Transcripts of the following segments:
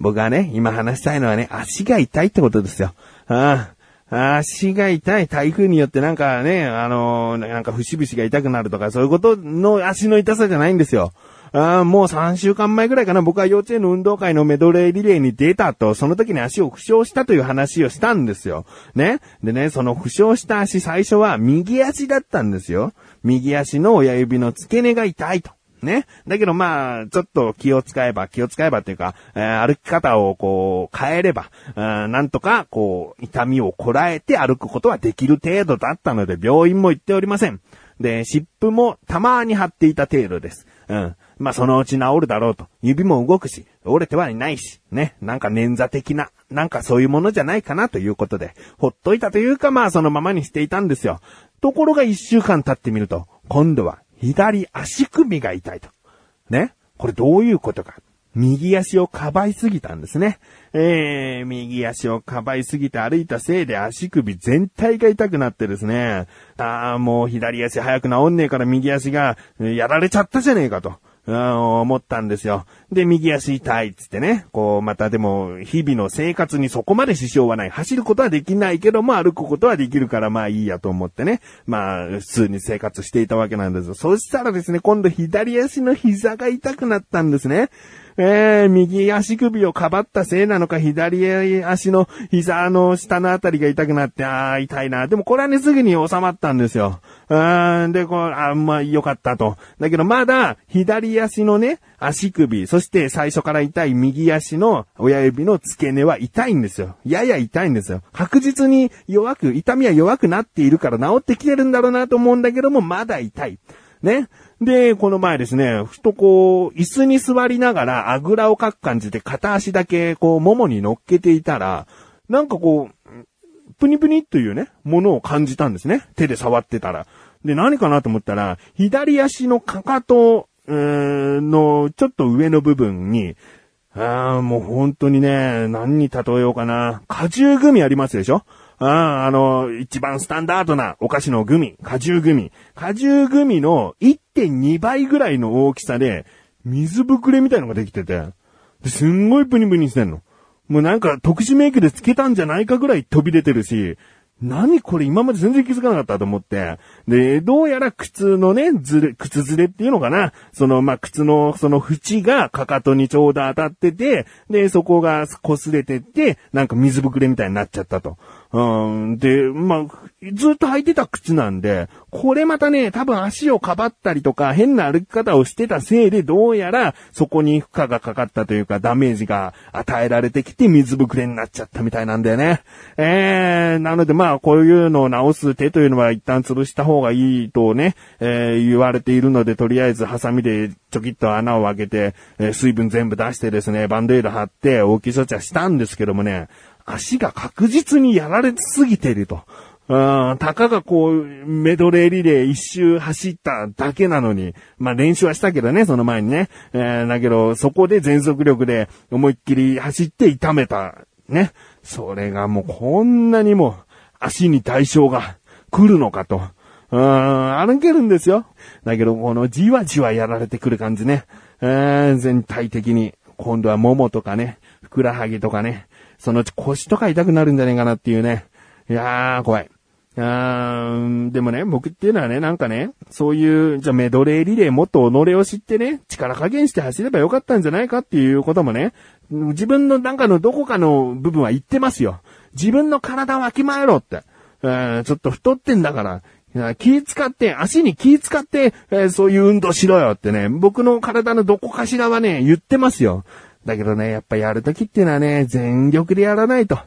僕はね、今話したいのはね、足が痛いってことですよ。ああ足が痛い。台風によってなんかね、あのなんか節々が痛くなるとか、そういうことの足の痛さじゃないんですよ。あもう3週間前ぐらいかな、僕は幼稚園の運動会のメドレーリレーに出たと、その時に足を負傷したという話をしたんですよ。ね。でね、その負傷した足最初は右足だったんですよ。右足の親指の付け根が痛いと。ね。だけどまあ、ちょっと気を使えば、気を使えばっていうか、えー歩き方をこう変えれば、うんなんとかこう、痛みをこらえて歩くことはできる程度だったので、病院も行っておりません。で、湿布もたまに貼っていた程度です。うん。まあ、そのうち治るだろうと。指も動くし、折れてはいないし、ね。なんか捻挫的な、なんかそういうものじゃないかなということで、ほっといたというか、まあ、そのままにしていたんですよ。ところが一週間経ってみると、今度は左足首が痛いと。ね。これどういうことか。右足をかばいすぎたんですね。えー、右足をかばいすぎて歩いたせいで足首全体が痛くなってですね。ああ、もう左足早く治んねえから右足がやられちゃったじゃねえかと。うん思ったんですよ。で、右足痛いっつってね。こう、またでも、日々の生活にそこまで支障はない。走ることはできないけども、歩くことはできるから、まあいいやと思ってね。まあ、普通に生活していたわけなんですよ。そしたらですね、今度左足の膝が痛くなったんですね。えー、右足首をかばったせいなのか、左足の膝の下のあたりが痛くなって、あー、痛いな。でもこれはね、すぐに収まったんですよ。うーん、で、こう、あーまあ、かったと。だけど、まだ、左足のね、足首、そして最初から痛い右足の親指の付け根は痛いんですよ。やや痛いんですよ。確実に弱く、痛みは弱くなっているから治ってきてるんだろうなと思うんだけども、まだ痛い。ね。で、この前ですね、ふとこう、椅子に座りながらあぐらをかく感じで片足だけこう、ももに乗っけていたら、なんかこう、プニプニというね、ものを感じたんですね。手で触ってたら。で、何かなと思ったら、左足のかかと、うーんの、ちょっと上の部分に、ああ、もう本当にね、何に例えようかな。果汁グミありますでしょ？ああ、あの、一番スタンダードなお菓子のグミ、果汁グミ。果汁グミの1.2倍ぐらいの大きさで、水ぶくれみたいのができてて、すんごいプニプニしてんの。もうなんか特殊メイクでつけたんじゃないかぐらい飛び出てるし、何これ今まで全然気づかなかったと思って。で、どうやら靴のね、ずれ、靴ずれっていうのかなその、まあ、靴のその縁がかかとにちょうど当たってて、で、そこが擦れてって、なんか水ぶくれみたいになっちゃったと。うん、で、まあ、ずっと履いてた靴なんで、これまたね、多分足をかばったりとか、変な歩き方をしてたせいで、どうやら、そこに負荷がかかったというか、ダメージが与えられてきて、水ぶくれになっちゃったみたいなんだよね。えー、なのでまあ、こういうのを直す手というのは一旦潰した方がいいとね、えー、言われているので、とりあえずハサミでちょきっと穴を開けて、えー水分全部出してですね、バンドエイド貼って、大きい処置はしたんですけどもね、足が確実にやられすぎていると。うん、たかがこう、メドレーリレー一周走っただけなのに、まあ練習はしたけどね、その前にね。えーだけど、そこで全速力で思いっきり走って痛めた。ね。それがもうこんなにも足に代償が来るのかと。うん、歩けるんですよ。だけど、このじわじわやられてくる感じね。えー全体的に、今度はももとかね、ふくらはぎとかね、そのうち腰とか痛くなるんじゃないかなっていうね。いやー、怖い。あーでもね、僕っていうのはね、なんかね、そういう、じゃメドレーリレーもっと己を知ってね、力加減して走ればよかったんじゃないかっていうこともね、自分のなんかのどこかの部分は言ってますよ。自分の体をわきまえろって。えちょっと太ってんだから、気使って、足に気使って、えーそういう運動しろよってね、僕の体のどこかしらはね、言ってますよ。だけどね、やっぱやるときっていうのはね、全力でやらないと。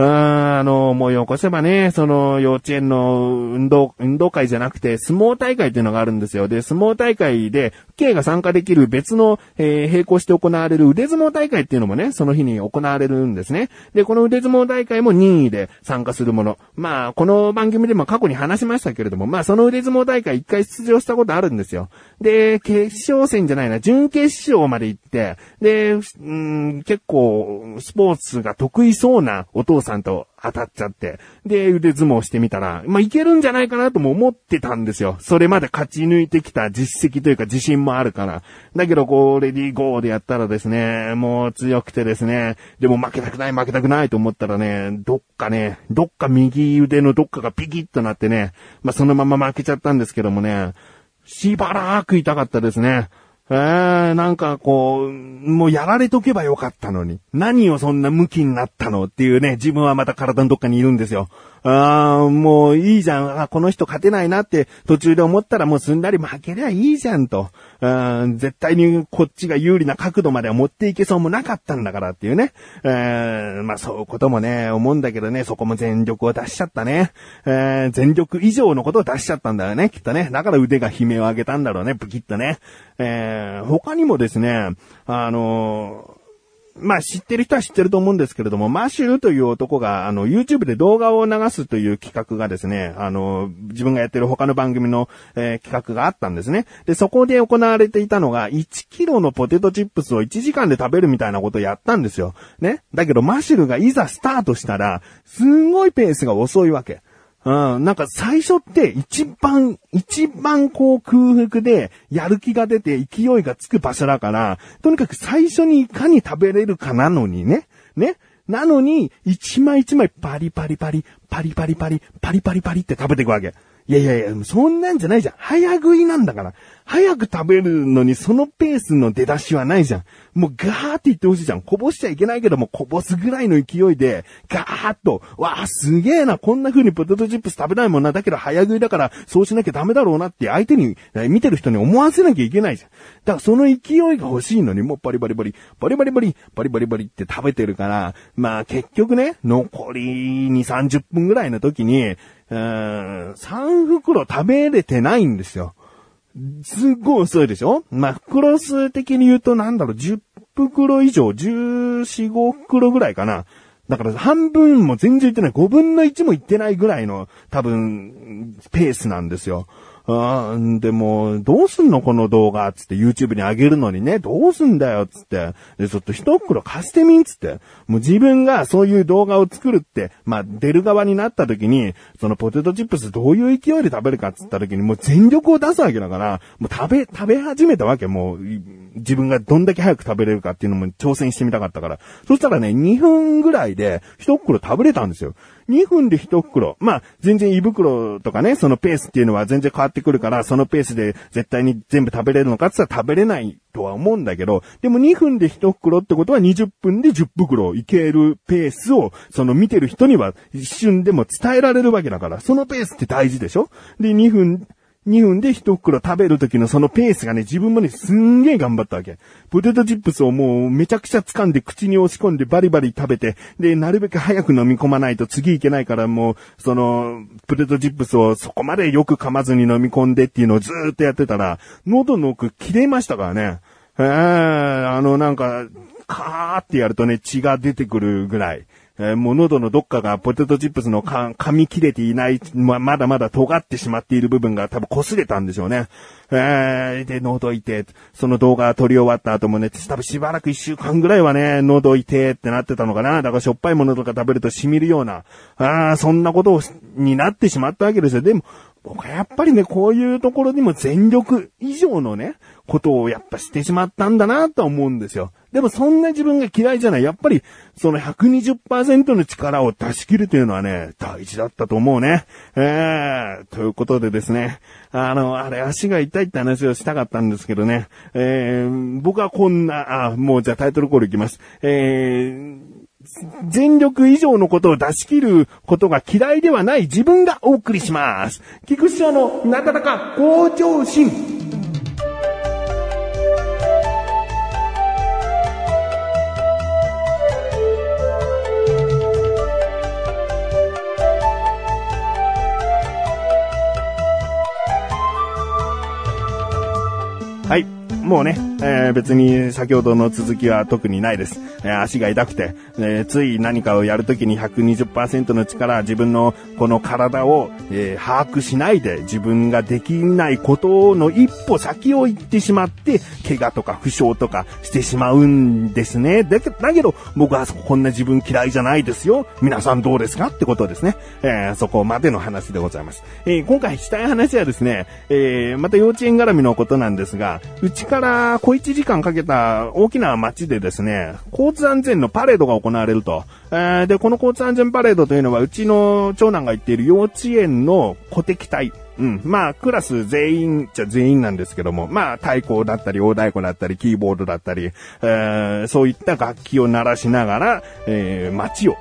あーあの、思い起こせばね、その幼稚園の運動、運動会じゃなくて相撲大会っていうのがあるんですよ。で、相撲大会で、K が参加できる別の、えー並行して行われる腕相撲大会っていうのもね、その日に行われるんですね。で、この腕相撲大会も任意で参加するもの。まあ、この番組でも過去に話しましたけれども、まあ、その腕相撲大会一回出場したことあるんですよ。で、決勝戦じゃないな、準決勝まで行って、で、うん、結構、スポーツが得意そうなお父さんさんと当たっちゃって。で、腕相撲してみたら、まあ、いけるんじゃないかなとも思ってたんですよ。それまで勝ち抜いてきた実績というか自信もあるから。だけど、こう、レディーゴーでやったらですね、もう強くてですね、でも負けたくない負けたくないと思ったらね、どっかね、どっか右腕のどっかがピキッとなってね、まあ、そのまま負けちゃったんですけどもね、しばらく痛かったですね。えー、なんかこう、もうやられとけばよかったのに。何をそんな向きになったのっていうね、自分はまた体のどっかにいるんですよ。あーもういいじゃん。あ、この人勝てないなって途中で思ったらもうすんなり負けりゃいいじゃんと。うん絶対にこっちが有利な角度までは持っていけそうもなかったんだからっていうね。えーまあそういうこともね、思うんだけどね、そこも全力を出しちゃったね。えー全力以上のことを出しちゃったんだよね、きっとね。だから腕が悲鳴を上げたんだろうね、ブキッとね。えー他にもですね、あのーまあ知ってる人は知ってると思うんですけれども、マシューという男が、あの、YouTube で動画を流すという企画がですね、あの、自分がやってる他の番組の、えー企画があったんですね。で、そこで行われていたのが、1キロのポテトチップスを1時間で食べるみたいなことをやったんですよ。ね。だけど、マシュルがいざスタートしたら、すんごいペースが遅いわけ。うん、なんか最初って一番、一番こう空腹でやる気が出て勢いがつく場所だから、とにかく最初にいかに食べれるかなのにね。ね。なのに、一枚一枚パリパリパリ、パリパリパリ、パリパリパリって食べていくわけ。いやいやいや、そんなんじゃないじゃん。早食いなんだから。早く食べるのにそのペースの出だしはないじゃん。もうガーって言ってほしいじゃん。こぼしちゃいけないけども、こぼすぐらいの勢いで、ガーッと、わあ、すげえな、こんな風にポテトチップス食べないもんな。だけど早食いだから、そうしなきゃダメだろうなって相手に、見てる人に思わせなきゃいけないじゃん。だからその勢いが欲しいのに、もうバリバリバリ、バリバリバリ、バリバリバリって食べてるから、まあ結局ね、残り2、30分ぐらいの時に、うーん、3袋食べれてないんですよ。すっごい遅いでしょ？まあ、袋数的に言うとなんだろう、10袋以上、14、5袋ぐらいかな。だから半分も全然いってない、5分の1もいってないぐらいの多分、ペースなんですよ。あでも、どうすんのこの動画つって YouTube に上げるのにね、どうすんだよつって。で、ちょっと一袋貸してみんつって。もう自分がそういう動画を作るって、まあ出る側になった時に、そのポテトチップスどういう勢いで食べるかつった時にもう全力を出すわけだから、もう食べ、食べ始めたわけ。もう、自分がどんだけ早く食べれるかっていうのも挑戦してみたかったから。そしたらね、2分ぐらいで一袋食べれたんですよ。2分で1袋。まあ、全然胃袋とかね、そのペースっていうのは全然変わってくるから、そのペースで絶対に全部食べれるのかって言ったら食べれないとは思うんだけど、でも2分で1袋ってことは20分で10袋いけるペースを、その見てる人には一瞬でも伝えられるわけだから、そのペースって大事でしょ？で、2分、2分で一袋食べる時のそのペースがね、自分もね、すんげえ頑張ったわけ。ポテトチップスをもうめちゃくちゃ掴んで口に押し込んでバリバリ食べて、で、なるべく早く飲み込まないと次いけないからもう、その、ポテトチップスをそこまでよく噛まずに飲み込んでっていうのをずーっとやってたら、喉の奥切れましたからね。えー、あのなんか、カーってやるとね、血が出てくるぐらい。えーもう喉のどっかがポテトチップスのか噛み切れていない、ま、まだまだ尖ってしまっている部分が多分擦れたんでしょうね。えー、で、喉いて、その動画撮り終わった後もね、多分しばらく一週間ぐらいはね、喉痛いってなってたのかな。だからしょっぱいものとか食べると染みるような、あーそんなことをになってしまったわけですよ。でも、僕はやっぱりね、こういうところにも全力以上のね、ことをやっぱしてしまったんだなと思うんですよ。でもそんな自分が嫌いじゃない。やっぱり、その120%の力を出し切るというのはね、大事だったと思うね。えー、ということでですね、あの、あれ足が痛いって話をしたかったんですけどね、えー、僕はこんな、あ、もうじゃあタイトルコールいきます。えー、全力以上のことを出し切ることが嫌いではない自分がお送りします。菊師匠のなかなか向上心。もうね、えー、別に先ほどの続きは特にないです。えー、足が痛くて、えー、つい何かをやるときに120%の力、自分のこの体を、え、把握しないで自分ができないことの一歩先を行ってしまって、怪我とか負傷とかしてしまうんですね。だけど、僕はこんな自分嫌いじゃないですよ。皆さんどうですかってことですね。え、そこまでの話でございます。え、今回したい話はですね、え、また幼稚園絡みのことなんですが、うちから小1時間かけた大きな街でですね、交通安全のパレードが行われると。えー、で、この交通安全パレードというのは、うちの長男が行っている幼稚園の鼓笛隊、うん。まあ、クラス全員じゃ全員なんですけども、まあ、太鼓だったり、大太鼓だったり、キーボードだったり、えー、そういった楽器を鳴らしながら、えー、街を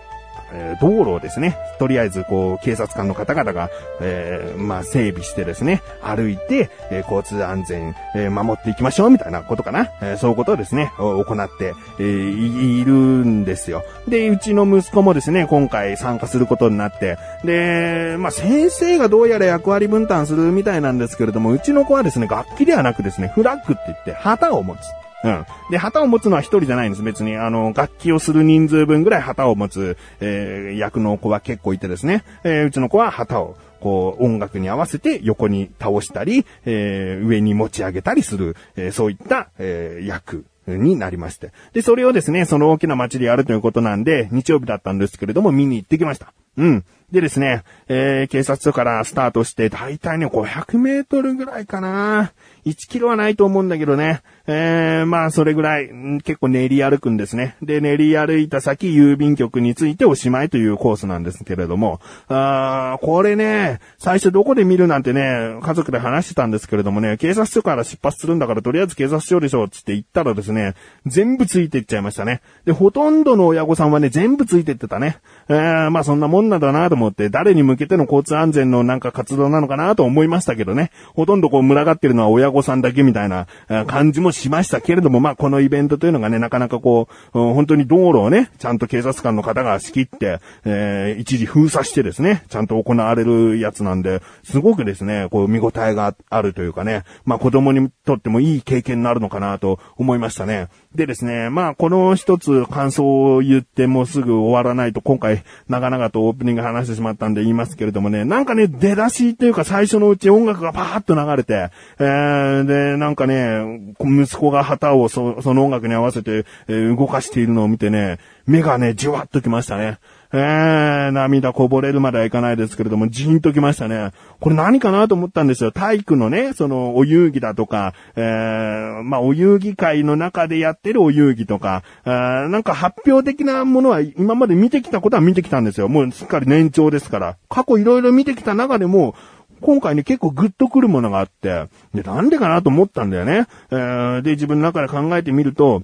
えー、道路をですね、とりあえずこう、警察官の方々が、えー、まあ、整備してですね、歩いて、えー、交通安全、え守っていきましょう、みたいなことかな。えそういうことをですね、行って、えいるんですよ。で、うちの息子もですね、今回参加することになって、で、まあ、先生がどうやら役割分担するみたいなんですけれども、うちの子はですね、楽器ではなくですね、フラッグって言って、旗を持つ。うん。で、旗を持つのは一人じゃないんです。別に、あの、楽器をする人数分ぐらい旗を持つ、えー、役の子は結構いてですね。えー、うちの子は旗を、こう、音楽に合わせて横に倒したり、えー、上に持ち上げたりする、えー、そういった、えー、役。になりまして。で、それをですね、その大きな街でやるということなんで、日曜日だったんですけれども、見に行ってきました。うん。でですね、えー、警察署からスタートして、だいたいね、500メートルぐらいかな。1キロはないと思うんだけどね。えー、まあ、それぐらい、結構練り歩くんですね。で、練り歩いた先、郵便局についておしまいというコースなんですけれども、あーこれね、最初どこで見るなんてね、家族で話してたんですけれどもね、警察署から出発するんだからとりあえず警察署でしょ、つって言ったらですね、全部ついていっちゃいましたね。で、ほとんどの親御さんはね、全部ついてってたね。えー、まあそんなもんなんだなと思って、誰に向けての交通安全のなんか活動なのかなと思いましたけどね。ほとんどこう群がってるのは親御さんだけみたいな感じもしましたけれども、まあ、このイベントというのがね、なかなかこう、本当に道路をね、ちゃんと警察官の方が仕切って、えー、一時封鎖してですね、ちゃんと行われるやつなんで、すごくですね、こう、見応えがあるというかね、まあ、子供にとってもいい経験になるのかなと思いましたね。でですね、まあ、この一つ感想を言ってもすぐ終わらないと、今回、長々とオープニング話してしまったんで言いますけれどもね、なんかね、出だしというか最初のうち音楽がパーッと流れて、えー、で、なんかね、息子が旗をその音楽に合わせて、え、動かしているのを見てね、目がね、じわっときましたね。えー、涙こぼれるまではいかないですけれども、じーんときましたね。これ何かなと思ったんですよ。体育のね、その、お遊戯だとか、えー、まあ、お遊戯会の中でやってるお遊戯とか、えー、なんか発表的なものは今まで見てきたことは見てきたんですよ。もうすっかり年長ですから。過去いろいろ見てきた中でも、今回ね、結構グッとくるものがあって、で、なんでかなと思ったんだよね。えー、で、自分の中で考えてみると、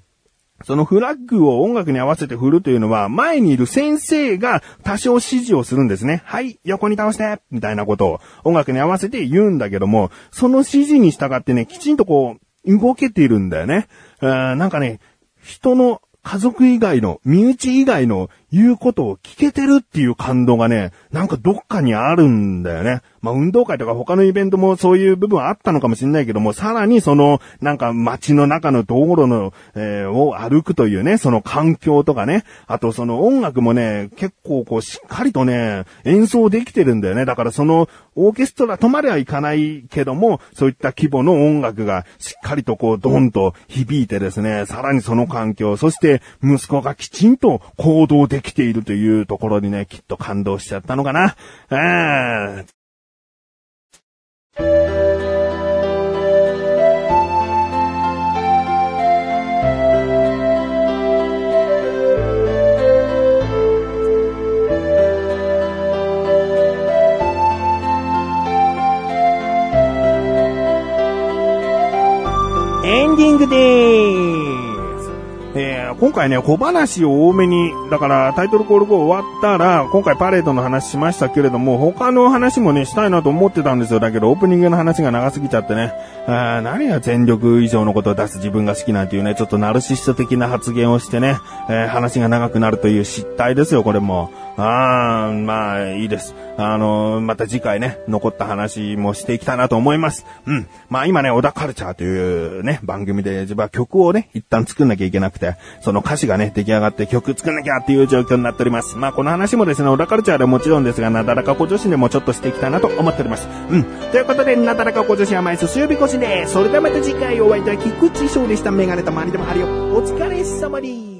そのフラッグを音楽に合わせて振るというのは、前にいる先生が多少指示をするんですね。はい、横に倒してみたいなことを音楽に合わせて言うんだけども、その指示に従ってね、きちんとこう、動けているんだよね。なんかね、人の家族以外の、身内以外の言うことを聞けてるっていう感動がね、なんかどっかにあるんだよね。まあ、運動会とか他のイベントもそういう部分あったのかもしれないけども、さらにその、なんか街の中の道路の、えー、を歩くというね、その環境とかね、あとその音楽もね、結構こうしっかりとね、演奏できてるんだよね。だからその、オーケストラ止まではいかないけども、そういった規模の音楽がしっかりとこう、ドンと響いてですね、さらにその環境、そして息子がきちんと行動でき来ているというところにね、きっと感動しちゃったのかな。えーエンディングでーす。えー、今回ね、小話を多めに、だからタイトルコール後終わったら、今回パレードの話しましたけれども、他の話もね、したいなと思ってたんですよ。だけどオープニングの話が長すぎちゃってね、あ何が全力以上のことを出す自分が好きなんていうね、ちょっとナルシスト的な発言をしてね、えー、話が長くなるという失態ですよ、これも。あー、まあ、いいです。あの、また次回ね、残った話もしていきたいなと思います。うん。まあ今ね、小田カルチャーというね、番組で自分は曲をね、一旦作んなきゃいけなくて、その歌詞がね、出来上がって曲作んなきゃっていう状況になっております。まあこの話もですね、小田カルチャーでもちろんですが、なだらか小女子でもちょっとしていきたいなと思っております。うん。ということで、なだらか小女子は毎週水曜日越しで。それではまた次回お会いいたい菊池翔でした。メガネと周りでもあるよ。お疲れ様です。